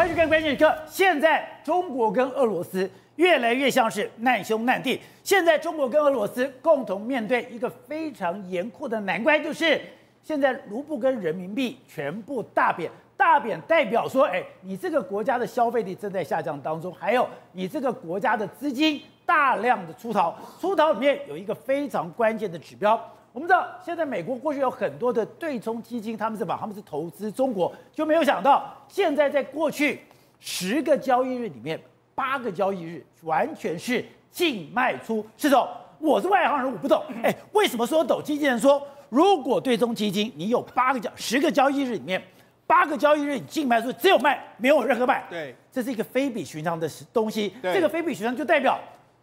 欢迎看关键时刻。现在中国跟俄罗斯越来越像是难兄难弟。现在中国跟俄罗斯共同面对一个非常严酷的难关，就是现在卢布跟人民币全部大贬。大贬代表说，哎，你这个国家的消费力正在下降当中，还有你这个国家的资金大量的出逃。出逃里面有一个非常关键的指标。我们知道，现在美国过去有很多的对冲基金，他们是把他们是投资中国，就没有想到现在在过去十个交易日里面，八个交易日完全是净卖出。施总，我是外行人，我不懂。哎，为什么说懂？经纪人说，如果对冲基金你有八个交十个交易日里面，八个交易日你净卖出只有卖，没有任何卖。对，这是一个非比寻常的东西。对这个非比寻常就代表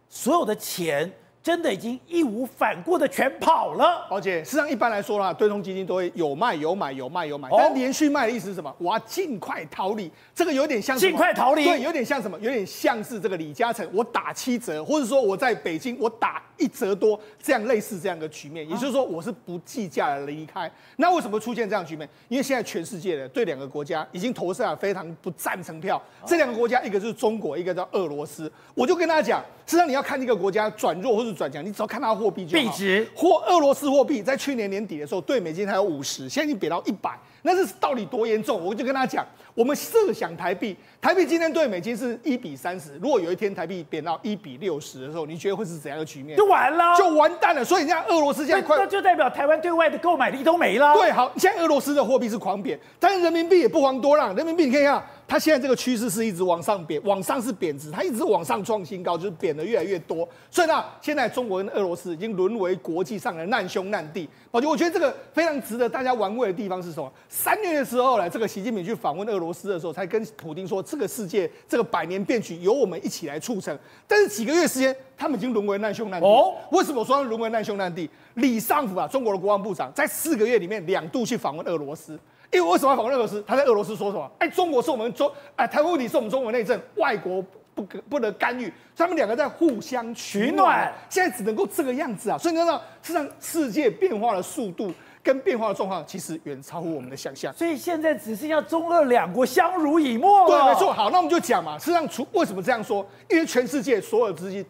所有的钱。真的已经义无反顾的全跑了，而且。实际上一般来说啦，对冲基金都会有卖有买，有卖有买。哦、但连续卖的意思是什么？我要尽快逃离。这个有点像尽快逃离，对，有点像什么？有点像是这个李嘉诚，我打七折，或者说我在北京我打一折多，这样类似这样的局面。也就是说，我是不计价的离开。那为什么出现这样局面？因为现在全世界的对两个国家已经投下了非常不赞成票。这两个国家，一个就是中国，一个叫俄罗斯。我就跟大家讲，实际上你要看一个国家转弱或者转强，你只要看它货币就好。币值或俄罗斯货币在去年年底的时候，对美金还有五十，现在已经贬到一百。那是到底多严重？我就跟他讲，我们设想台币，台币今天对美金是一比三十。如果有一天台币贬到一比六十的时候，你觉得会是怎样的局面？就完了，就完蛋了。所以人家，俄罗斯现在快，那就代表台湾对外的购买力都没了。对，好，现在俄罗斯的货币是狂贬，但是人民币也不遑多让。人民币你看一下，它现在这个趋势是一直往上贬，往上是贬值，它一直往上创新高，就是贬的越来越多。所以呢，现在中国跟俄罗斯已经沦为国际上的难兄难弟。宝杰，我觉得这个非常值得大家玩味的地方是什么？三月的时候呢，这个习近平去访问俄罗斯的时候，才跟普京说，这个世界这个百年变局由我们一起来促成。但是几个月时间，他们已经沦为难兄难弟。哦，为什么说沦为难兄难弟？李尚福啊，中国的国防部长，在四个月里面两度去访问俄罗斯。因为为什么要访问俄罗斯？他在俄罗斯说什么？哎，中国是我们中哎，台湾问题是我们中国内政，外国不可不能干预。他们两个在互相取暖，现在只能够这个样子啊。所以你看到，事实上世界变化的速度。跟变化的状况其实远超乎我们的想象，所以现在只剩下中俄两国相濡以沫了。对，没错。好，那我们就讲嘛。实际上，除为什么这样说？因为全世界所有资金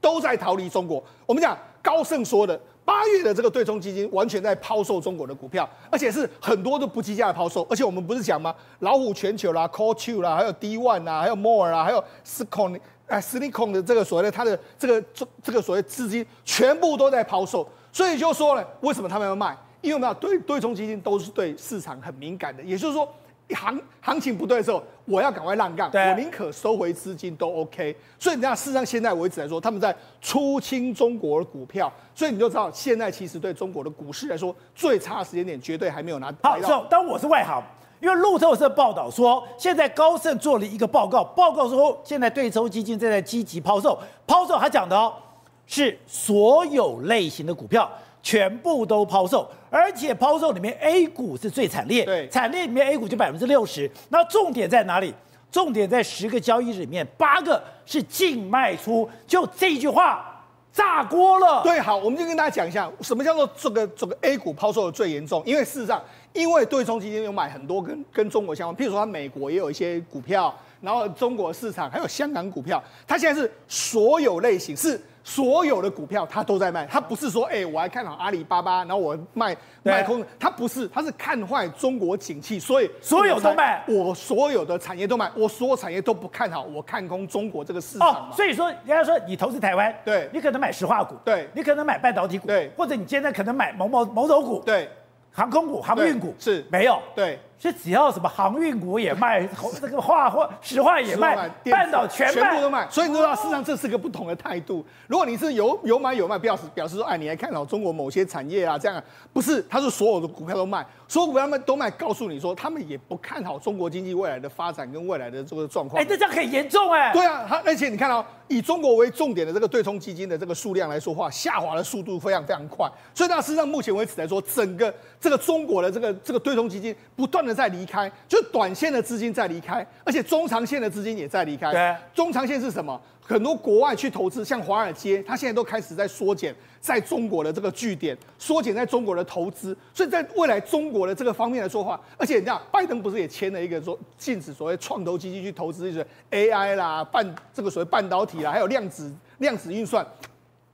都在逃离中国。我们讲高盛说的，八月的这个对冲基金完全在抛售中国的股票，而且是很多都不计价的抛售。而且我们不是讲吗？老虎全球啦，Coatue 啦，还有 D One 啊，还有 More 啊，还有 Scon 哎 Sicon 的这个所谓的它的这个这这个所谓资金全部都在抛售。所以就说呢，为什么他们要卖？因为我们要对对冲基金都是对市场很敏感的，也就是说，行行情不对的时候，我要赶快让杠，我宁可收回资金都 OK。所以你看，事实上现在为止来说，他们在出清中国的股票，所以你就知道，现在其实对中国的股市来说，最差的时间点绝对还没有拿到。好，当我是外行，因为路透社报道说，现在高盛做了一个报告，报告说现在对冲基金正在积极抛售，抛售他讲的哦，是所有类型的股票。全部都抛售，而且抛售里面 A 股是最惨烈，对，惨烈里面 A 股就百分之六十。那重点在哪里？重点在十个交易日里面，八个是净卖出，就这句话炸锅了。对，好，我们就跟大家讲一下，什么叫做这个这个 A 股抛售的最严重？因为事实上，因为对冲基金有买很多跟跟中国相关，譬如说，它美国也有一些股票，然后中国市场还有香港股票，它现在是所有类型是。所有的股票它都在卖，它不是说哎、欸，我还看好阿里巴巴，然后我卖卖空，它不是，它是看坏中国景气，所以所有都卖，我所有的产业都卖，我所有产业都不看好，我看空中国这个市场。哦，所以说人家说你投资台湾，对，你可能买石化股，对，你可能买半导体股，对，或者你现在可能买某某某种股，对，航空股、航运股是。没有，对。是只要什么航运股也卖，这个化或石化也卖，半岛全全部都卖。所以你知道，事实上这是个不同的态度。如果你是有有买有卖，表示表示说，哎，你还看好中国某些产业啊？这样不是，他是所有的股票都卖，所有股票他们都卖，告诉你说，他们也不看好中国经济未来的发展跟未来的这个状况。哎，这这样很严重哎。对啊，他而且你看到以中国为重点的这个对冲基金的这个数量来说话，下滑的速度非常非常快。所以那事实上目前为止来说，整个这个中国的这个这个对冲基金不断的。的在离开，就短线的资金在离开，而且中长线的资金也在离开。对，中长线是什么？很多国外去投资，像华尔街，它现在都开始在缩减在中国的这个据点，缩减在中国的投资。所以在未来中国的这个方面来说话，而且你知道，拜登不是也签了一个说禁止所谓创投基金去投资就是 AI 啦、半这个所谓半导体啦，还有量子量子运算，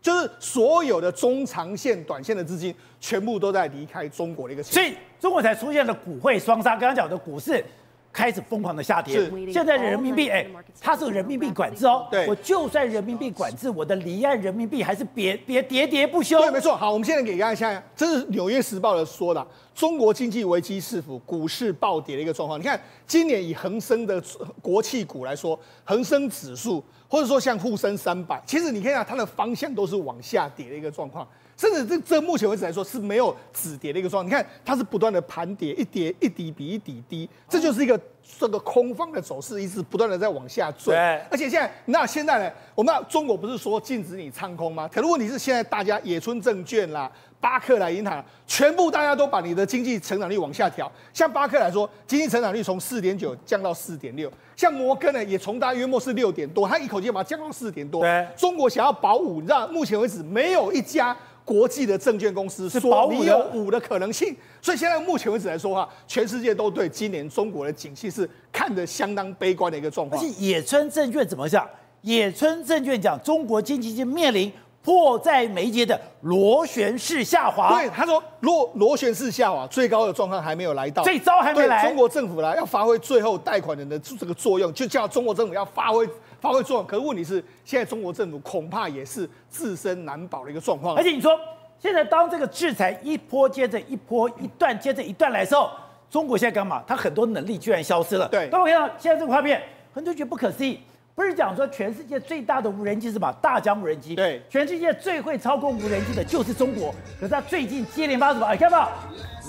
就是所有的中长线、短线的资金全部都在离开中国的一个。所以中国才出现了股汇双杀。刚刚讲的股市。开始疯狂的下跌，是现在人民币，哎，它是人民币管制哦。对，我就算人民币管制，我的离岸人民币还是别别喋喋不休。对，没错。好，我们现在给大家看一下，这是《纽约时报》的说的，中国经济危机四伏，股市暴跌的一个状况。你看，今年以恒生的国企股来说，恒生指数或者说像沪深三百，其实你看一下它的方向都是往下跌的一个状况。甚至这这目前为止来说是没有止跌的一个状况，你看它是不断的盘跌，一跌一底比一底低，这就是一个这个空方的走势，一直不断的在往下坠。而且现在那现在呢，我们中国不是说禁止你唱空吗？可是问题是现在大家野村证券啦、巴克莱银行，全部大家都把你的经济成长率往下调。像巴克来说，经济成长率从四点九降到四点六，像摩根呢也从大约莫是六点多，他一口气把它降到四点多。对，中国想要保五，你知道目前为止没有一家。国际的证券公司说你有五的可能性，所以现在目前为止来说的话，全世界都对今年中国的景气是看得相当悲观的一个状况。而且野村证券怎么讲？野村证券讲中国经济已经面临迫在眉睫的螺旋式下滑。对，他说螺螺旋式下滑，最高的状况还没有来到，这招还没来。中国政府来要发挥最后贷款人的这个作用，就叫中国政府要发挥。发挥作用，可是问题是，现在中国政府恐怕也是自身难保的一个状况。而且你说，现在当这个制裁一波接着一波，一段接着一段来的时候，中国现在干嘛？它很多能力居然消失了。对，当我看到现在这个画面，很多人觉得不可思议。不是讲说全世界最大的无人机是什么？大疆无人机。对，全世界最会操控无人机的就是中国。可是它最近接连发什么？你看到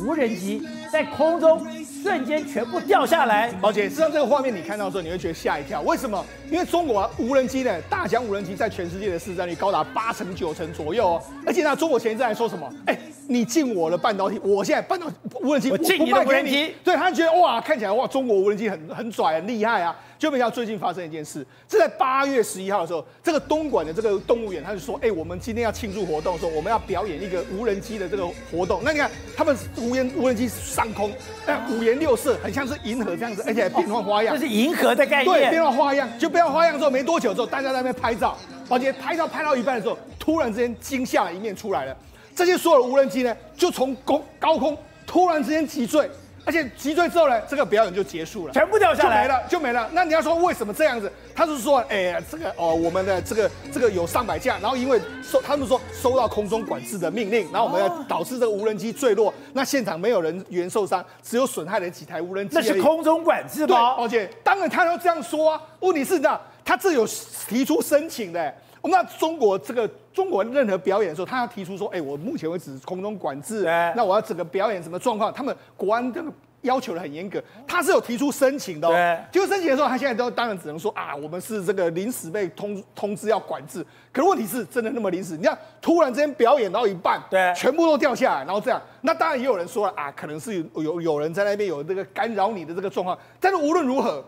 无人机在空中瞬间全部掉下来。宝姐，实际上这个画面你看到的时候，你会觉得吓一跳。为什么？因为中国无人机呢，大疆无人机在全世界的市占率高达八成九成左右哦。而且呢，中国前一阵还说什么？哎，你进我的半导体，我现在半导无人机我进你的无人机。对，他觉得哇，看起来哇，中国无人机很很拽很厉害啊。就没想到最近发生一件事，是在八月十一号的时候，这个东莞的这个动物园，他就说，哎、欸，我们今天要庆祝活动的时候，我们要表演一个无人机的这个活动。那你看，他们无人无人机上空，哎，五颜六色，很像是银河这样子，而且还变换花样。这是银河的概念。对，变换花样，就变换花样之后，没多久之后，大家在那边拍照，而且拍照拍到一半的时候，突然之间惊吓的一面出来了。这些所有的无人机呢，就从高高空突然之间急坠。而且击坠之后呢，这个表演就结束了，全部掉下来就没了，就没了。那你要说为什么这样子？他是说，哎、欸，这个哦，我们的这个这个有上百架，然后因为收，他们说收到空中管制的命令，然后我们要导致这个无人机坠落，那现场没有人员受伤，只有损害了几台无人机。那是空中管制吗？对，而且当然他要这样说啊。问题是呢，他这有提出申请的。那中国这个中国任何表演的时候，他要提出说，哎、欸，我目前为止空中管制，那我要整个表演什么状况？他们国安这个。要求的很严格，他是有提出申请的、哦。对，就申请的时候，他现在都当然只能说啊，我们是这个临时被通通知要管制。可是问题是真的那么临时？你看，突然之间表演到一半，对，全部都掉下来，然后这样，那当然也有人说了啊，可能是有有有人在那边有这个干扰你的这个状况。但是无论如何，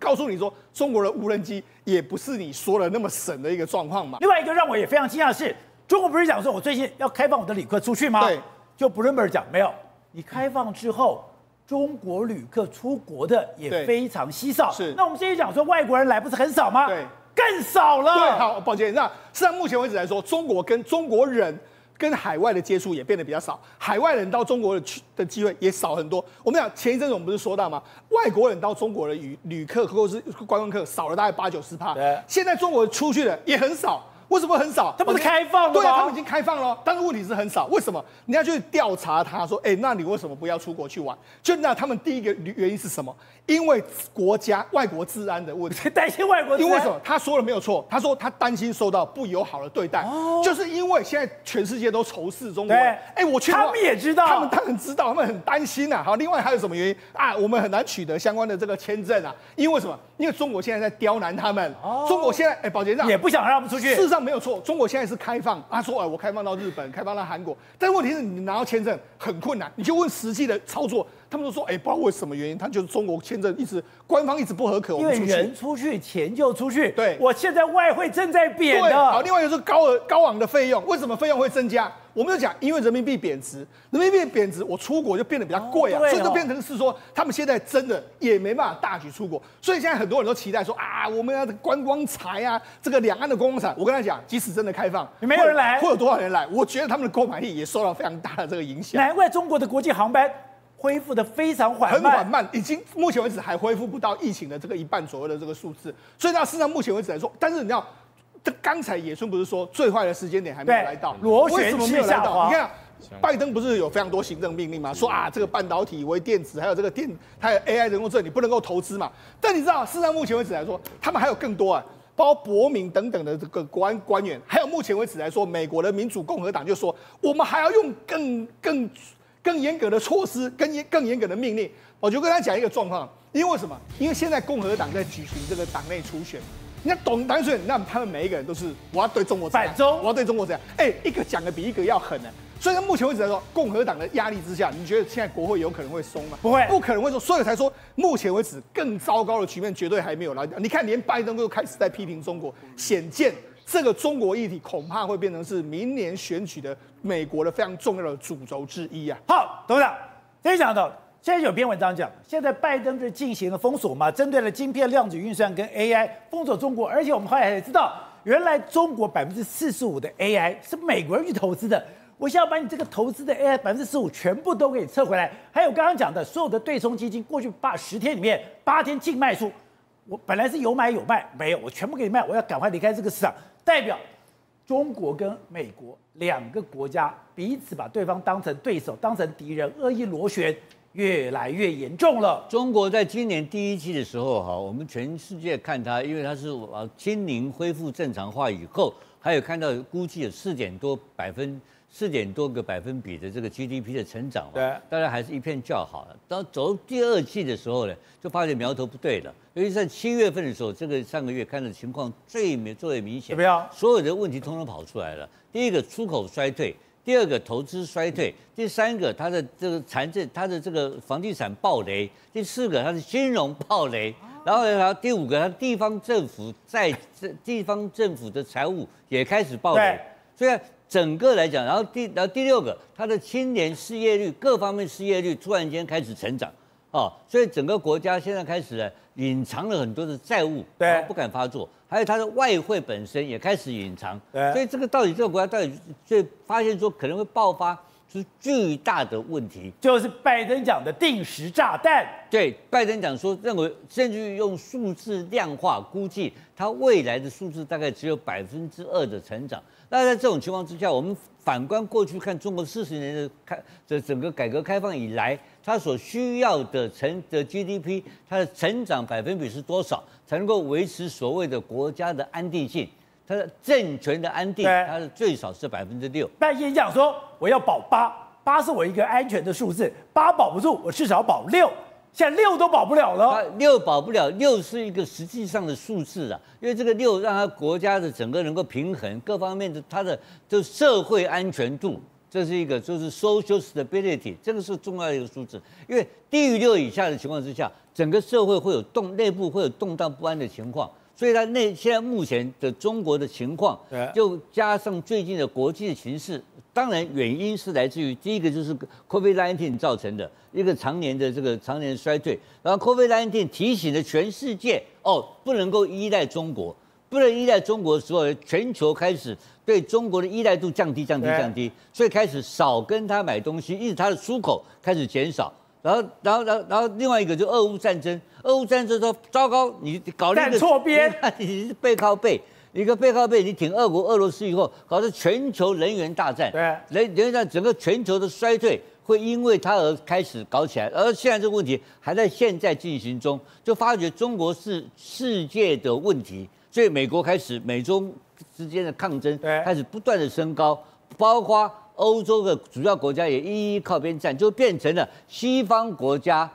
告诉你说，中国的无人机也不是你说的那么神的一个状况嘛。另外一个让我也非常惊讶的是，中国不是讲说我最近要开放我的旅客出去吗？对，就 Bloomberg 讲没有，你开放之后。中国旅客出国的也非常稀少，是。那我们现在讲说外国人来不是很少吗？对，更少了。对，好，抱歉。那实际上目前为止来说，中国跟中国人跟海外的接触也变得比较少，海外人到中国的去的机会也少很多。我们讲前一阵子我们不是说到吗？外国人到中国的旅旅客或者是观光客少了大概八九十趴，现在中国出去的也很少。为什么很少？他不是开放吗？对啊，他们已经开放了，但是问题是很少。为什么？你要去调查他说，哎，那你为什么不要出国去玩？就那他们第一个原因是什么？因为国家外国治安的问题，担心外国治安。因为什么？他说了没有错，他说他担心受到不友好的对待，哦、就是因为现在全世界都仇视中国。哎，我去，他们也知道，他们当然知道，他们很担心呐、啊。好，另外还有什么原因啊？我们很难取得相关的这个签证啊，因为什么？因为中国现在在刁难他们。哦、中国现在，哎，宝杰这样也不想让他们出去。事实上没有错，中国现在是开放。他说，哎，我开放到日本，开放到韩国，但问题是你拿到签证很困难。你就问实际的操作。他们都说，哎，不知道为什么原因，他就是中国签证一直官方一直不合可，因为人出去，钱就出去。对，我现在外汇正在贬的。好，另外一个是高额高昂的费用，为什么费用会增加？我们就讲，因为人民币贬值，人民币贬值，我出国就变得比较贵啊，哦、所以就变成是说，他们现在真的也没办法大举出国，所以现在很多人都期待说啊，我们要观光财啊，这个两岸的观光财，我跟他讲，即使真的开放，没有人来会，会有多少人来？我觉得他们的购买力也受到非常大的这个影响。难怪中国的国际航班恢复的非常缓慢，很缓慢，已经目前为止还恢复不到疫情的这个一半左右的这个数字。所以到事实上目前为止来说，但是你知道。这刚才野村不是说最坏的时间点还没有来到？螺旋么没有来到？你看，拜登不是有非常多行政命令吗？说啊，这个半导体、微电子，还有这个电，还有 AI 人工智能，你不能够投资嘛。但你知道，事实上目前为止来说，他们还有更多啊，包括伯明等等的这个国安官员，还有目前为止来说，美国的民主共和党就说，我们还要用更更更严格的措施，更严更严格的命令。我就跟他讲一个状况，因为为什么？因为现在共和党在举行这个党内初选。你看，懂单纯，那他们每一个人都是我要对中国反中，我要对中国这样，哎，一个讲的比一个要狠呢。所以到目前为止来说，共和党的压力之下，你觉得现在国会有可能会松吗？不会，不可能会松。所以才说，目前为止更糟糕的局面绝对还没有来。你看，连拜登都开始在批评中国，显见这个中国议题恐怕会变成是明年选举的美国的非常重要的主轴之一啊。好，董事长，先讲到。现在有篇文章讲，现在拜登是进行了封锁嘛，针对了晶片、量子运算跟 AI 封锁中国，而且我们后来也知道，原来中国百分之四十五的 AI 是美国人去投资的。我现在要把你这个投资的 AI 百分之十五全部都给你撤回来。还有刚刚讲的所有的对冲基金，过去八十天里面八天净卖出，我本来是有买有卖，没有，我全部给你卖，我要赶快离开这个市场，代表中国跟美国两个国家彼此把对方当成对手，当成敌人，恶意螺旋。越来越严重了。中国在今年第一季的时候，哈，我们全世界看它，因为它是啊，清零恢复正常化以后，还有看到估计有四点多百分四点多个百分比的这个 GDP 的成长，对，当然还是一片叫好。当走第二季的时候呢，就发现苗头不对了。尤其在七月份的时候，这个上个月看的情况最明最为明显，所有的问题通通跑出来了。第一个出口衰退。第二个投资衰退，第三个它的这个财政，它的这个房地产暴雷，第四个它的金融暴雷，然后呢，第五个它地方政府在这地方政府的财务也开始暴雷，所以整个来讲，然后第然后第六个它的青年失业率各方面失业率突然间开始成长，哦，所以整个国家现在开始呢隐藏了很多的债务，对，不敢发作。还有它的外汇本身也开始隐藏，对，所以这个到底这个国家到底最发现说可能会爆发是巨大的问题，就是拜登讲的定时炸弹。对，拜登讲说认为甚至于用数字量化估计，它未来的数字大概只有百分之二的成长。那在这种情况之下，我们反观过去看中国四十年的开这整个改革开放以来，它所需要的成的 GDP，它的成长百分比是多少？才能够维持所谓的国家的安定性，它的政权的安定，它的最少是百分之六。拜登讲说，我要保八，八是我一个安全的数字，八保不住，我至少保六，现在六都保不了了。六保不了，六是一个实际上的数字啊，因为这个六让它国家的整个能够平衡各方面的它的就社会安全度。这是一个，就是 social stability，这个是重要的一个数字。因为低于六以下的情况之下，整个社会会有动，内部会有动荡不安的情况。所以它那现在目前的中国的情况，就加上最近的国际的形势，当然原因是来自于第一个就是 COVID-19 造成的一个常年的这个常年衰退。然后 COVID-19 提醒了全世界，哦，不能够依赖中国。不能依赖中国的时候，全球开始对中国的依赖度降低、降低、降低，所以开始少跟他买东西，一直他的出口开始减少。然后，然后，然后，然后另外一个就俄乌战争，俄乌战争说糟糕，你搞那个错边，你是背靠背，一个背靠背，你挺俄国、俄罗斯以后，搞得全球能源大战，对，能源战整个全球的衰退会因为它而开始搞起来。而现在这个问题还在现在进行中，就发觉中国是世界的问题。所以美国开始，美中之间的抗争开始不断的升高，包括欧洲的主要国家也一一靠边站，就变成了西方国家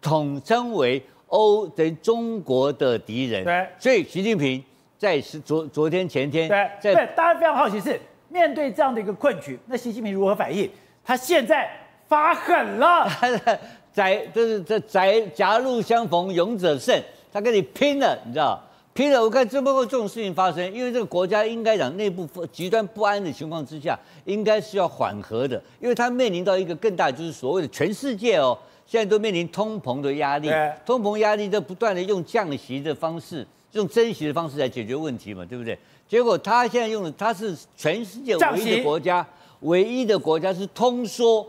统称为欧等于中国的敌人。对，所以习近平在是昨昨天前天，对，在对，大家非常好奇是面对这样的一个困局，那习近平如何反应？他现在发狠了。窄就是这窄狭路相逢勇者胜，他跟你拼了，你知道？拼了！我看这么多这种事情发生，因为这个国家应该讲内部极端不安的情况之下，应该是要缓和的，因为它面临到一个更大，就是所谓的全世界哦，现在都面临通膨的压力，通膨压力在不断的用降息的方式，用增息的方式来解决问题嘛，对不对？结果他现在用的，他是全世界唯一的国家，唯一的国家是通缩。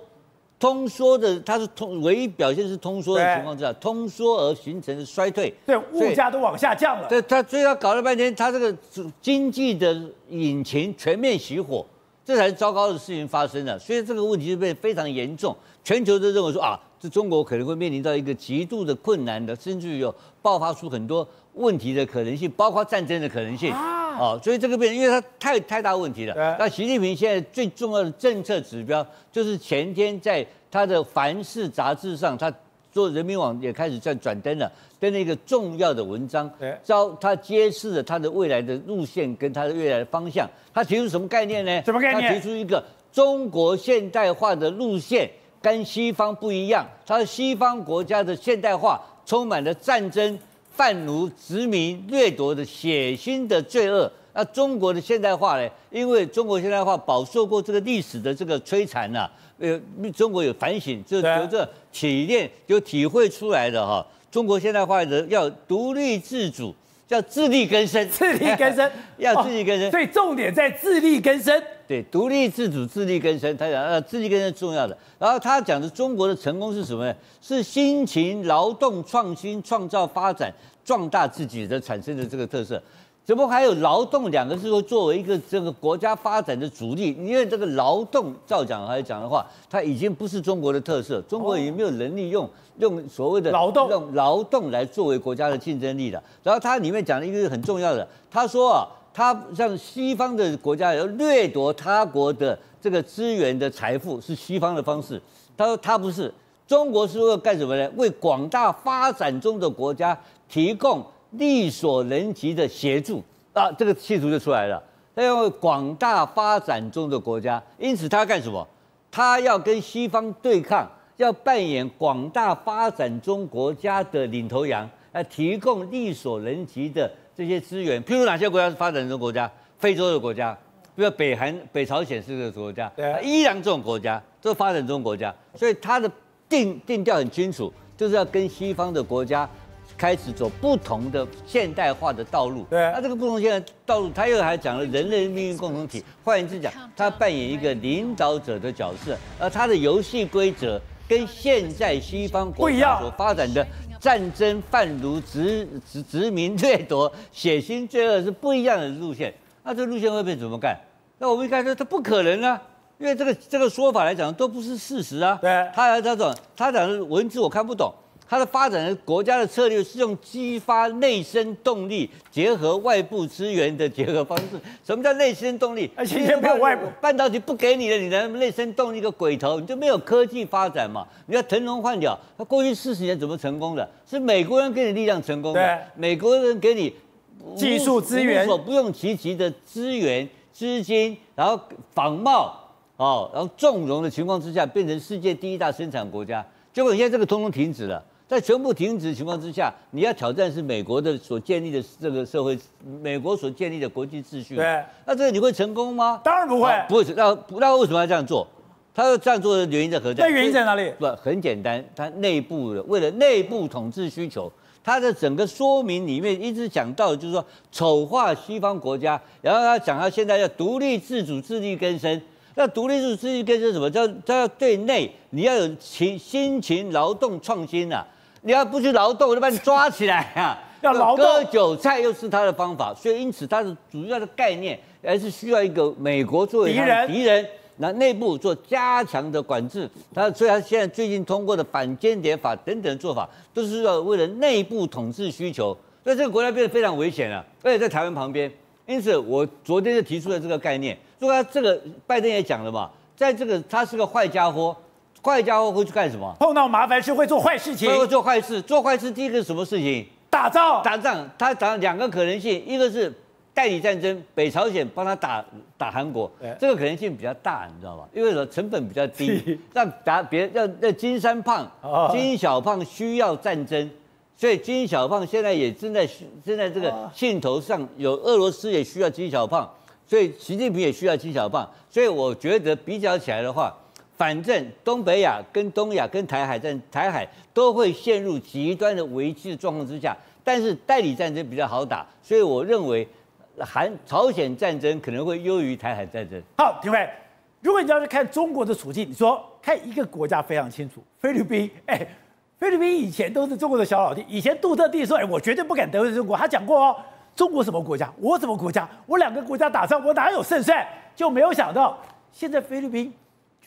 通缩的，它是通唯一表现是通缩的情况之下，通缩而形成的衰退，对，物价都往下降了。对，他所以他搞了半天，他这个经济的引擎全面熄火，这才是糟糕的事情发生了。所以这个问题就变得非常严重，全球都认为说啊，这中国可能会面临到一个极度的困难的，甚至于有爆发出很多问题的可能性，包括战争的可能性啊。哦，所以这个变，因为它太太大问题了。那习近平现在最重要的政策指标，就是前天在他的《凡世》杂志上，他做人民网也开始在转登了，登了一个重要的文章，招他揭示了他的未来的路线跟他的未来的方向。他提出什么概念呢？什么概念？他提出一个中国现代化的路线跟西方不一样，他说西方国家的现代化充满了战争。贩奴、殖民、掠夺的血腥的罪恶，那中国的现代化呢？因为中国现代化饱受过这个历史的这个摧残呐，呃，中国有反省，就由这体验、就体会出来的哈。中国现代化的要独立自主，叫自力更生，自力更生 要自力更生，所以重点在自力更生。对，独立自主、自力更生，他讲呃，自力更生重要的。然后他讲的中国的成功是什么呢？是辛勤劳动、创新、创造、发展、壮大自己的产生的这个特色。怎么还有劳动两个字说作为一个这个国家发展的主力？因为这个劳动，照讲来讲的话，它已经不是中国的特色，中国已经没有能力用用所谓的劳动用劳动来作为国家的竞争力了。然后它里面讲了一个很重要的，他说啊。他像西方的国家要掠夺他国的这个资源的财富是西方的方式，他说他不是，中国是为了干什么呢？为广大发展中的国家提供力所能及的协助啊，这个企图就出来了。他要为广大发展中的国家，因此他要干什么？他要跟西方对抗，要扮演广大发展中国家的领头羊，来提供力所能及的。这些资源，譬如哪些国家是发展中国家？非洲的国家，比如北韩、北朝鲜是这个国家，对，伊朗这种国家都是发展中国家，所以他的定定调很清楚，就是要跟西方的国家开始走不同的现代化的道路。对，那这个不同现代道路，他又还讲了人类命运共同体。换言之讲，他扮演一个领导者的角色，而他的游戏规则跟现在西方国家所发展的。战争、贩奴、殖殖殖民、掠夺、血腥罪恶是不一样的路线。那这路线会被怎么干？那我们一开始说这不可能啊，因为这个这个说法来讲都不是事实啊。对，他他讲他讲的文字我看不懂。它的发展的国家的策略是用激发内生动力，结合外部资源的结合方式。什么叫内生动力？而且没有外部半导体不给你了，你能内生动力个鬼头？你就没有科技发展嘛？你要腾笼换鸟，它过去四十年怎么成功的？是美国人给你力量成功的。美国人给你技术资源，所不用其极的资源、资金，然后仿冒哦，然后纵容的情况之下，变成世界第一大生产国家。结果现在这个通通停止了。在全部停止的情况之下，你要挑战是美国的所建立的这个社会，美国所建立的国际秩序。对，那这个你会成功吗？当然不会，不会。那那为什么要这样做？他要这样做的原因在何在？那原因在哪里？不，很简单，他内部的为了内部统治需求，他的整个说明里面一直讲到的就是说丑化西方国家，然后他讲他现在要独立自主、自力更生。那独立自主、自力更生什么？叫他要对内你要有勤辛勤劳动创新啊。你要不去劳动，我就把你抓起来啊！要劳动，割韭菜又是他的方法，所以因此他的主要的概念还是需要一个美国作为敌人，敌人，那内部做加强的管制。他所以他现在最近通过的反间谍法等等做法，都是要为了内部统治需求。所以这个国家变得非常危险了，而且在台湾旁边。因此我昨天就提出了这个概念，说他这个拜登也讲了嘛，在这个他是个坏家伙。坏家伙会去干什么？碰到麻烦事会做坏事情。会做坏事，做坏事第一个是什么事情？打仗。打仗，他打两个可能性，一个是代理战争，北朝鲜帮他打打韩国，这个可能性比较大，你知道吗？因为说成本比较低，让打别人让让金三胖、金小胖需要战争，所以金小胖现在也正在正在这个兴头上，有俄罗斯也需要金小胖，所以习近平也需要金小胖，所以我觉得比较起来的话。反正东北亚跟东亚跟台海战台海都会陷入极端的危机的状况之下，但是代理战争比较好打，所以我认为韩朝鲜战争可能会优于台海战争。好，廷辉，如果你要是看中国的处境，你说看一个国家非常清楚，菲律宾，哎，菲律宾以前都是中国的小老弟，以前杜特地说，哎，我绝对不敢得罪中国，他讲过哦，中国什么国家，我什么国家，我两个国家打仗，我哪有胜算？就没有想到现在菲律宾。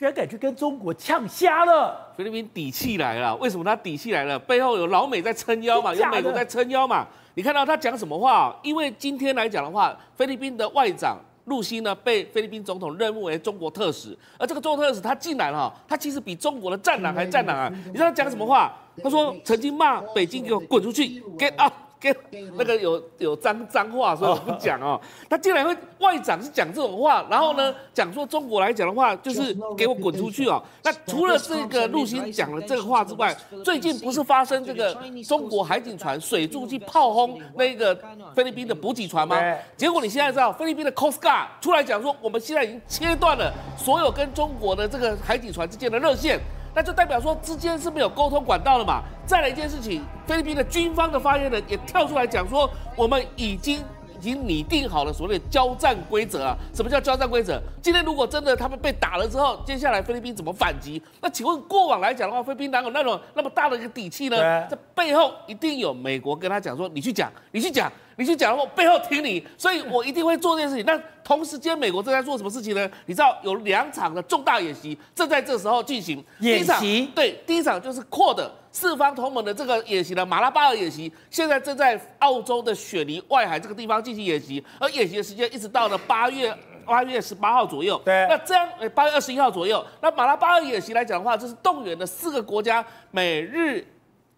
居然敢去跟中国呛瞎了！菲律宾底气来了，为什么他底气来了？背后有老美在撑腰嘛，有美国在撑腰嘛。你看到他讲什么话？因为今天来讲的话，菲律宾的外长露西呢被菲律宾总统任命为中国特使，而这个中国特使他进来了，他其实比中国的战狼还战狼啊！你知道他讲什么话？他说曾经骂北京给我滚出去，get out。跟那个有有脏脏话，所以我不讲哦。他竟然会外长是讲这种话，然后呢讲说中国来讲的话，就是给我滚出去哦。那除了这个陆星讲了这个话之外，最近不是发生这个中国海警船水柱去炮轰那个菲律宾的补给船吗？结果你现在知道菲律宾的 Coast Guard 出来讲说，我们现在已经切断了所有跟中国的这个海警船之间的热线。那就代表说之间是没有沟通管道了嘛？再来一件事情，菲律宾的军方的发言人也跳出来讲说，我们已经已经拟定好了所谓的交战规则啊。什么叫交战规则？今天如果真的他们被打了之后，接下来菲律宾怎么反击？那请问过往来讲的话，菲律宾哪有那种那么大的一个底气呢？这背后一定有美国跟他讲说，你去讲，你去讲。你去讲我背后挺你，所以我一定会做这件事情。那同时间，美国正在做什么事情呢？你知道有两场的重大演习正在这时候进行。演习对，第一场就是 QUAD 四方同盟的这个演习的马拉巴尔演习，现在正在澳洲的雪梨外海这个地方进行演习，而演习的时间一直到了八月八月十八号左右。对，那这样八月二十一号左右，那马拉巴尔演习来讲的话，这是动员了四个国家，美日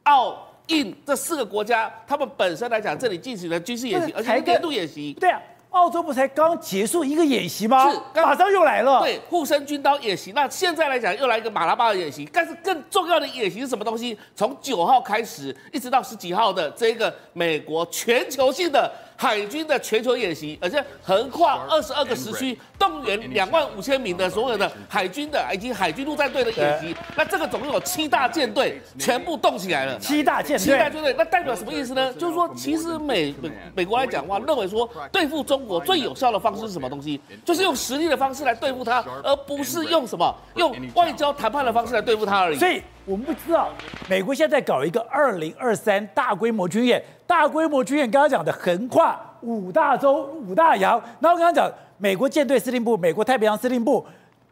澳。印这四个国家，他们本身来讲，这里进行了军事演习，而且年度演习。对啊，澳洲不才刚结束一个演习吗？是，马上又来了。对，护身军刀演习。那现在来讲，又来一个马拉巴尔演习。但是更重要的演习是什么东西？从九号开始，一直到十几号的这个美国全球性的。海军的全球演习，而且横跨二十二个时区，动员两万五千名的所有的海军的以及海军陆战队的演习。那这个总共有七大舰队全部动起来了。七大舰队，七大舰队，那代表什么意思呢？就是说，其实美美美国来讲的话，认为说对付中国最有效的方式是什么东西？就是用实力的方式来对付他，而不是用什么用外交谈判的方式来对付他而已。所以我们不知道，美国现在搞一个二零二三大规模军演。大规模军演，刚刚讲的横跨五大洲、五大洋，那我刚刚讲美国舰队司令部、美国太平洋司令部、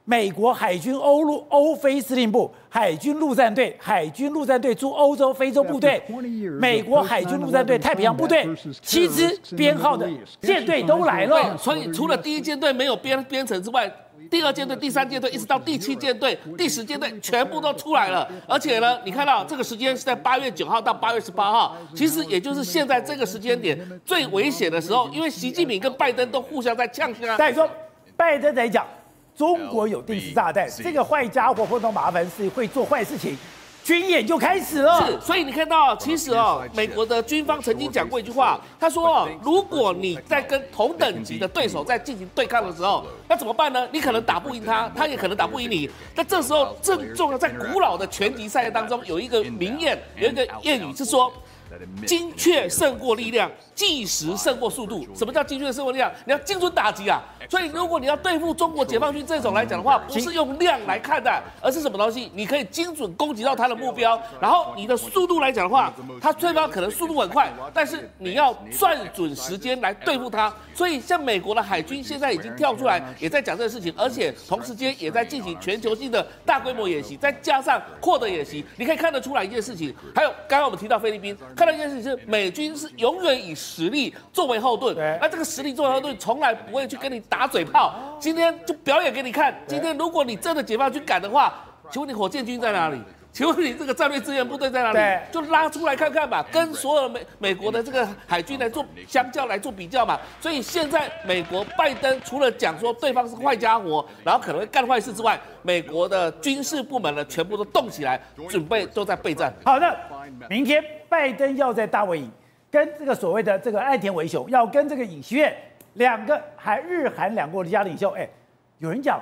美国海军欧陆欧非司令部、海军陆战队、海军陆战队驻欧洲、非洲部队、美国海军陆战队太平洋部队，七支编号的舰队都来了。所以除了第一舰队没有编编成之外。第二舰队、第三舰队，一直到第七舰队、第十舰队，全部都出来了。而且呢，你看到这个时间是在八月九号到八月十八号，其实也就是现在这个时间点最危险的时候，因为习近平跟拜登都互相在呛声啊。再说，拜登在讲中国有定时炸弹，这个坏家伙碰到麻烦事会做坏事情。军演就开始了，是，所以你看到，其实哦，美国的军方曾经讲过一句话，他说哦，如果你在跟同等级的对手在进行对抗的时候，那怎么办呢？你可能打不赢他，他也可能打不赢你。那这时候正重要，在古老的拳击赛当中，有一个名谚，有一个谚语是说，精确胜过力量。计时胜过速度，什么叫精确胜过力量？你要精准打击啊！所以如果你要对付中国解放军这种来讲的话，不是用量来看的，而是什么东西？你可以精准攻击到他的目标，然后你的速度来讲的话，他对方可能速度很快，但是你要算准时间来对付他。所以像美国的海军现在已经跳出来，也在讲这个事情，而且同时间也在进行全球性的大规模演习，再加上扩的演习，你可以看得出来一件事情。还有刚刚我们提到菲律宾，看到一件事情是美军是永远以。实力作为后盾，那这个实力作为后盾，从来不会去跟你打嘴炮。今天就表演给你看。今天如果你真的解放军敢的话，请问你火箭军在哪里？请问你这个战略支援部队在哪里？就拉出来看看吧，跟所有美美国的这个海军来做相较来做比较嘛。所以现在美国拜登除了讲说对方是坏家伙，然后可能会干坏事之外，美国的军事部门呢全部都动起来，准备都在备战。好的，明天拜登要在大卫营跟这个所谓的这个岸田文雄要跟这个尹锡悦两个还日韩两国的家领袖，哎，有人讲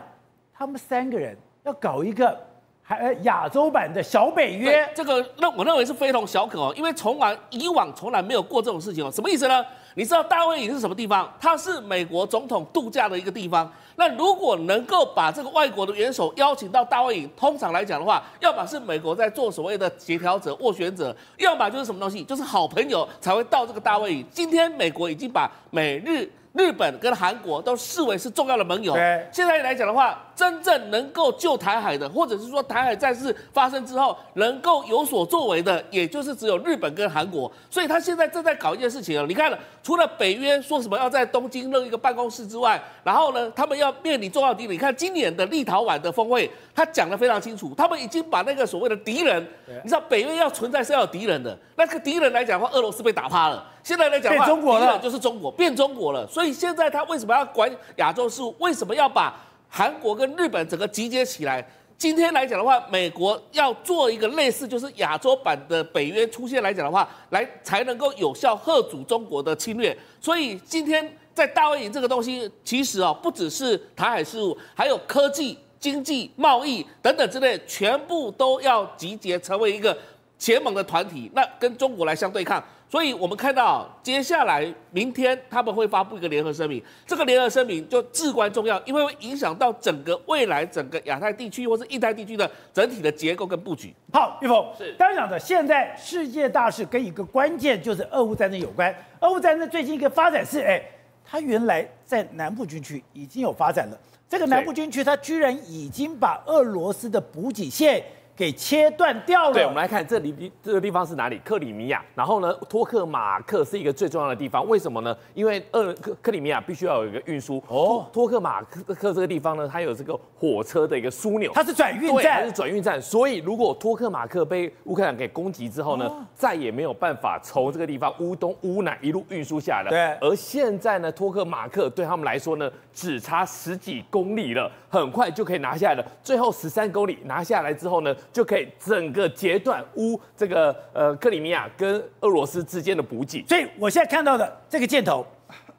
他们三个人要搞一个。还亚洲版的小北约，这个认我认为是非同小可哦，因为从来以往从来没有过这种事情哦。什么意思呢？你知道大卫营是什么地方？它是美国总统度假的一个地方。那如果能够把这个外国的元首邀请到大卫营，通常来讲的话，要么是美国在做所谓的协调者、斡旋者，要么就是什么东西，就是好朋友才会到这个大卫营。今天美国已经把美日。日本跟韩国都视为是重要的盟友。现在来讲的话，真正能够救台海的，或者是说台海战事发生之后能够有所作为的，也就是只有日本跟韩国。所以他现在正在搞一件事情哦。你看了，除了北约说什么要在东京弄一个办公室之外，然后呢，他们要面临重要敌人。你看今年的立陶宛的峰会，他讲得非常清楚，他们已经把那个所谓的敌人，你知道北约要存在是要有敌人的。那个敌人来讲的话，俄罗斯被打趴了。现在来讲的话，中国了，就是中国变中国了，所以现在他为什么要管亚洲事务？为什么要把韩国跟日本整个集结起来？今天来讲的话，美国要做一个类似就是亚洲版的北约出现来讲的话，来才能够有效遏阻中国的侵略。所以今天在大卫营这个东西，其实哦，不只是台海事务，还有科技、经济、贸易等等之类，全部都要集结成为一个结盟的团体，那跟中国来相对抗。所以我们看到，接下来明天他们会发布一个联合声明，这个联合声明就至关重要，因为会影响到整个未来整个亚太地区或是印太地区的整体的结构跟布局。好，玉峰是刚讲的，现在世界大事跟一个关键就是俄乌战争有关。俄乌战争最近一个发展是，哎，它原来在南部军区已经有发展了，这个南部军区它居然已经把俄罗斯的补给线。给切断掉了。对，我们来看这里这个地方是哪里？克里米亚。然后呢，托克马克是一个最重要的地方。为什么呢？因为俄克克里米亚必须要有一个运输。哦。托克马克克这个地方呢，它有这个火车的一个枢纽。它是转运站。它是转运站。所以如果托克马克被乌克兰给攻击之后呢，哦、再也没有办法从这个地方乌东乌南一路运输下来了。对。而现在呢，托克马克对他们来说呢，只差十几公里了，很快就可以拿下来了。最后十三公里拿下来之后呢，就可以整个截断乌这个呃克里米亚跟俄罗斯之间的补给，所以我现在看到的这个箭头，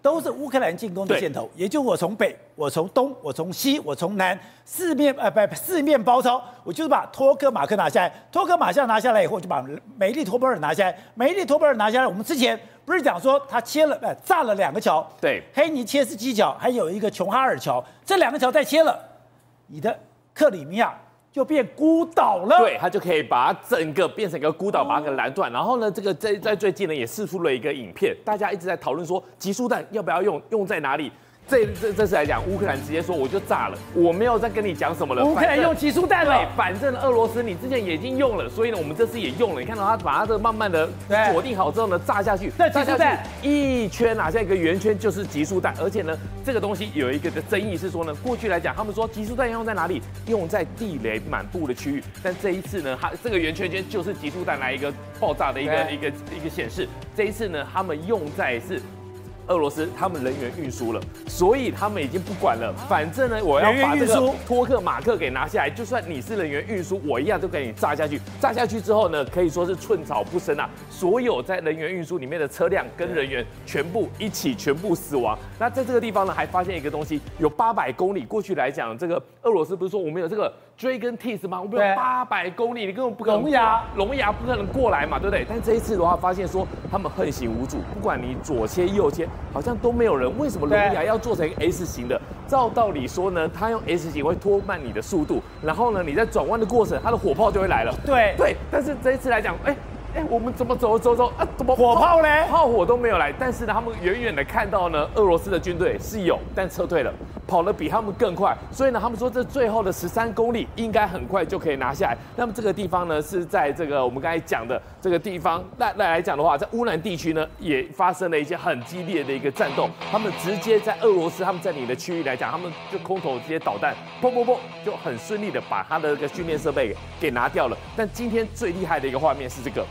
都是乌克兰进攻的箭头，也就我从北，我从东，我从西，我从南，四面呃不四面包抄，我就是把托克马克拿下来，托克马克拿下来以后，就把梅利托波尔拿下来，梅利托波尔拿下来，我们之前不是讲说他切了呃炸了两个桥，对，黑尼切斯基桥，还有一个琼哈尔桥，这两个桥再切了，你的克里米亚。就变孤岛了，对，他就可以把整个变成一个孤岛，把它给拦断。然后呢，这个在在最近呢也释出了一个影片，大家一直在讨论说，集速弹要不要用，用在哪里？这这这次来讲，乌克兰直接说我就炸了，我没有再跟你讲什么了。乌克兰用集束弹了，对，反正俄罗斯你之前也已经用了，所以呢，我们这次也用了。你看到他把它这个慢慢的锁定好之后呢，炸下去，对，炸下去一圈啊，像一个圆圈就是集束弹。而且呢，这个东西有一个的争议是说呢，过去来讲他们说集束弹用在哪里？用在地雷满布的区域。但这一次呢，它这个圆圈圈就是集束弹来一个爆炸的一个一个一个显示。这一次呢，他们用在是。俄罗斯他们人员运输了，所以他们已经不管了。反正呢，我要把这个托克马克给拿下来，就算你是人员运输，我一样都给你炸下去。炸下去之后呢，可以说是寸草不生啊！所有在人员运输里面的车辆跟人员全部一起全部死亡。那在这个地方呢，还发现一个东西，有八百公里过去来讲，这个俄罗斯不是说我们有这个。追根 Teeth 吗？我们有八百公里，你根本不可能。龙牙，龙牙不可能过来嘛，对不对？但这一次的话，发现说他们横行无阻，不管你左切右切，好像都没有人。为什么龙牙要做成 S 型的？照道理说呢，它用 S 型会拖慢你的速度，然后呢，你在转弯的过程，它的火炮就会来了。对对，但是这一次来讲，哎。哎，我们怎么走走走啊？怎么火炮嘞？炮火都没有来，但是呢，他们远远的看到呢，俄罗斯的军队是有，但撤退了，跑得比他们更快，所以呢，他们说这最后的十三公里应该很快就可以拿下来。那么这个地方呢，是在这个我们刚才讲的这个地方，那那来讲的话，在乌兰地区呢，也发生了一些很激烈的一个战斗，他们直接在俄罗斯他们在你的区域来讲，他们就空投这些导弹，砰砰砰，就很顺利的把他的这个训练设备给给拿掉了。但今天最厉害的一个画面是这个。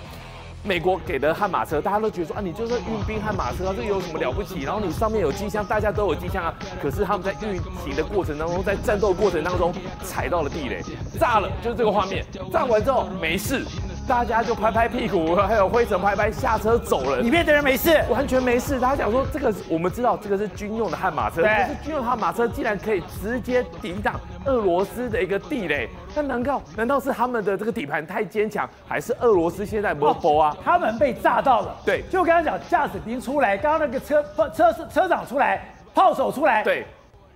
美国给的悍马车，大家都觉得说啊，你就是运兵悍马车啊，这有什么了不起？然后你上面有机枪，大家都有机枪啊。可是他们在运行的过程当中，在战斗过程当中踩到了地雷，炸了，就是这个画面。炸完之后没事。大家就拍拍屁股，还有灰尘拍拍，下车走了。里面的人没事，完全没事。大家讲说，这个我们知道，这个是军用的悍马车。对，可是军用悍马车竟然可以直接抵挡俄罗斯的一个地雷，那难道难道是他们的这个底盘太坚强，还是俄罗斯现在没包啊？他们被炸到了。对，就刚刚讲驾驶兵出来，刚刚那个车车车车长出来，炮手出来。对。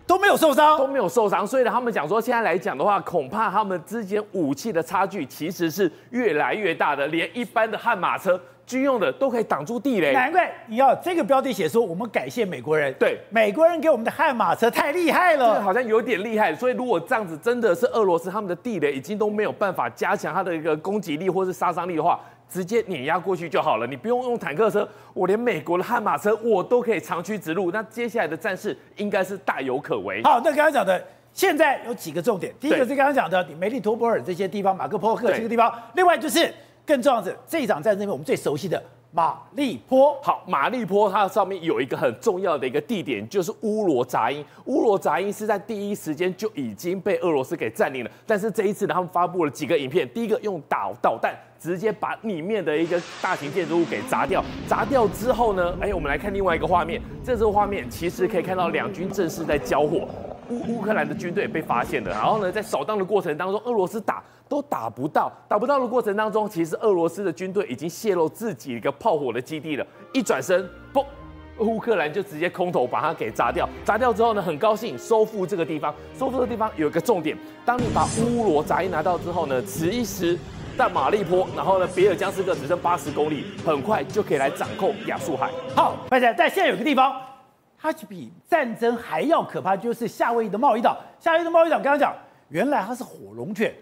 都没有受伤，都没有受伤，所以呢，他们讲说，现在来讲的话，恐怕他们之间武器的差距其实是越来越大的，连一般的悍马车军用的都可以挡住地雷。难怪你要这个标题写说，我们感谢美国人，对，美国人给我们的悍马车太厉害了，这个好像有点厉害。所以如果这样子真的是俄罗斯他们的地雷已经都没有办法加强它的一个攻击力或是杀伤力的话。直接碾压过去就好了，你不用用坦克车，我连美国的悍马车我都可以长驱直入。那接下来的战事应该是大有可为。好，那刚刚讲的，现在有几个重点，第一个是刚刚讲的梅利托波尔这些地方，马克波克这个地方，另外就是更重要的这一场战争里面我们最熟悉的。马利坡，好，马利坡它上面有一个很重要的一个地点，就是乌罗扎因。乌罗扎因是在第一时间就已经被俄罗斯给占领了，但是这一次呢，他们发布了几个影片，第一个用导导弹直接把里面的一个大型建筑物给砸掉，砸掉之后呢，哎，我们来看另外一个画面，这这个画面其实可以看到两军正式在交火。乌乌克兰的军队被发现了，然后呢，在扫荡的过程当中，俄罗斯打都打不到，打不到的过程当中，其实俄罗斯的军队已经泄露自己一个炮火的基地了。一转身，嘣，乌克兰就直接空投把它给砸掉。砸掉之后呢，很高兴收复这个地方。收复的地方有一个重点，当你把乌罗扎伊拿到之后呢，此一时在马利坡，然后呢，别尔江斯克只剩八十公里，很快就可以来掌控亚速海。好，大家在现在有个地方。它比战争还要可怕，就是夏威夷的贸易岛。夏威夷的贸易岛，刚刚讲，原来它是火龙卷，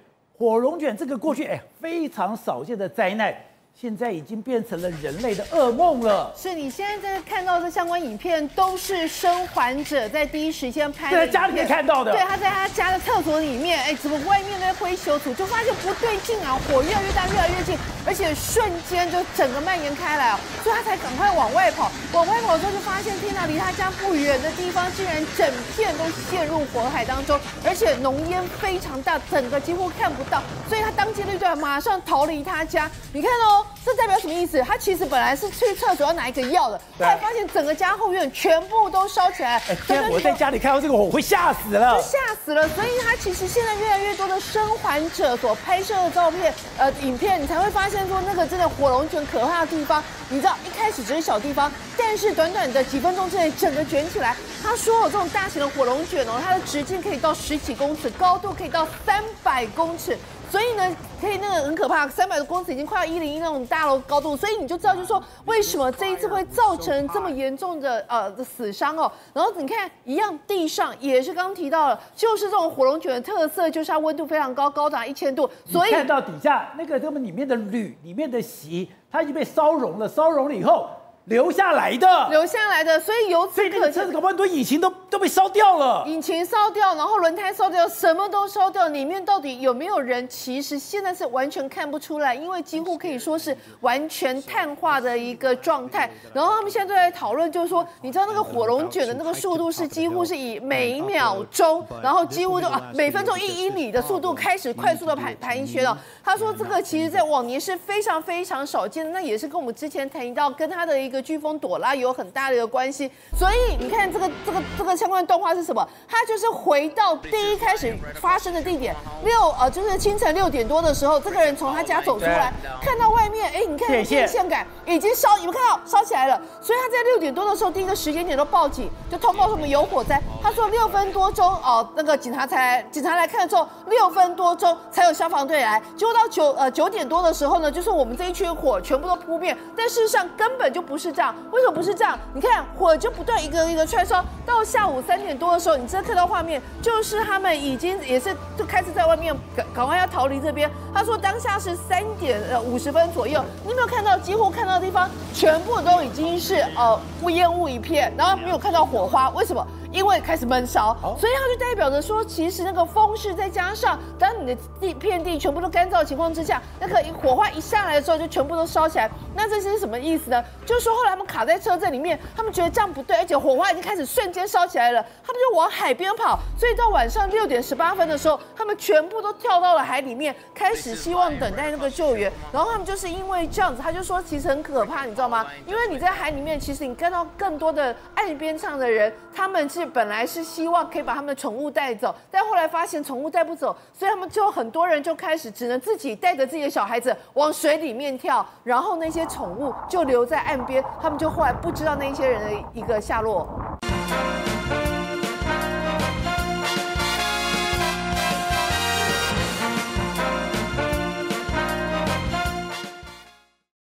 火龙卷这个过去哎非常少见的灾难。现在已经变成了人类的噩梦了。是你现在在看到的相关影片，都是生还者在第一时间拍的。在家里面看到的。对，他在他家的厕所里面，哎，怎么外面在灰球土，就发现不对劲啊，火越来越大，越来越近，而且瞬间就整个蔓延开来啊，所以他才赶快往外跑。往外跑之后就发现，天哪，离他家不远的地方竟然整片都陷入火海当中，而且浓烟非常大，整个几乎看不到，所以他当机立断，马上逃离他家。你看哦。这代表什么意思？他其实本来是去厕所要拿一个药的，后来发现整个家后院全部都烧起来。哎，天！我在家里看到这个，我会吓死了，就吓死了。所以他其实现在越来越多的生还者所拍摄的照片、呃影片，你才会发现说那个真的火龙卷可怕的地方。你知道一开始只是小地方，但是短短的几分钟之内整个卷起来。他说有这种大型的火龙卷哦，它的直径可以到十几公尺，高度可以到三百公尺。所以呢，可以那个很可怕，三百多公尺已经快要一零一那种大楼高度，所以你就知道，就是说为什么这一次会造成这么严重的呃的死伤哦。然后你看，一样地上也是刚提到了，就是这种火龙卷的特色，就是它温度非常高，高达一千度。所以看到底下那个这么里面的铝里面的锡，它已经被烧融了，烧融了以后。留下来的，留下来的，所以由此可见，这个车子搞不好很多引擎都都被烧掉了，引擎烧掉，然后轮胎烧掉，什么都烧掉，里面到底有没有人？其实现在是完全看不出来，因为几乎可以说是完全碳化的一个状态。然后他们现在都在讨论，就是说，你知道那个火龙卷的那个速度是几乎是以每秒钟，然后几乎就啊每分钟一英里的速度开始快速的盘盘旋了。他说这个其实在往年是非常非常少见的，那也是跟我们之前谈到跟他的一个飓风朵拉有很大的一个关系。所以你看这个这个这个相关的动画是什么？它就是回到第一开始发生的地点，六呃就是清晨六点多的时候，这个人从他家走出来，看到外面，哎，你看电线杆已经烧，你们看到烧起来了？所以他在六点多的时候，第一个时间点都报警，就通报说我们有火灾。他说六分多钟哦，那个警察才警察来看的时候，六分多钟才有消防队来。结果到九呃九点多的时候呢，就是我们这一区火全部都扑灭，但事实上根本就不是是这样。为什么不是这样？你看火就不断一个一个串烧，到下午三点多的时候，你真看到画面，就是他们已经也是就开始在外面赶赶快要逃离这边。他说当下是三点呃五十分左右，你有没有看到几乎看到的地方全部都已经是呃烟雾一片，然后没有看到火花，为什么？因为开始闷烧，所以它就代表着说，其实那个风势再加上，当你的地片地全部都干燥的情况之下，那个火花一下来的时候，就全部都烧起来。那这些是什么意思呢？就是说后来他们卡在车阵里面，他们觉得这样不对，而且火花已经开始瞬间烧起来了，他们就往海边跑。所以到晚上六点十八分的时候，他们全部都跳到了海里面，开始希望等待那个救援。然后他们就是因为这样子，他就说其实很可怕，你知道吗？因为你在海里面，其实你看到更多的岸边上的人，他们是。本来是希望可以把他们的宠物带走，但后来发现宠物带不走，所以他们就很多人就开始只能自己带着自己的小孩子往水里面跳，然后那些宠物就留在岸边，他们就后来不知道那些人的一个下落。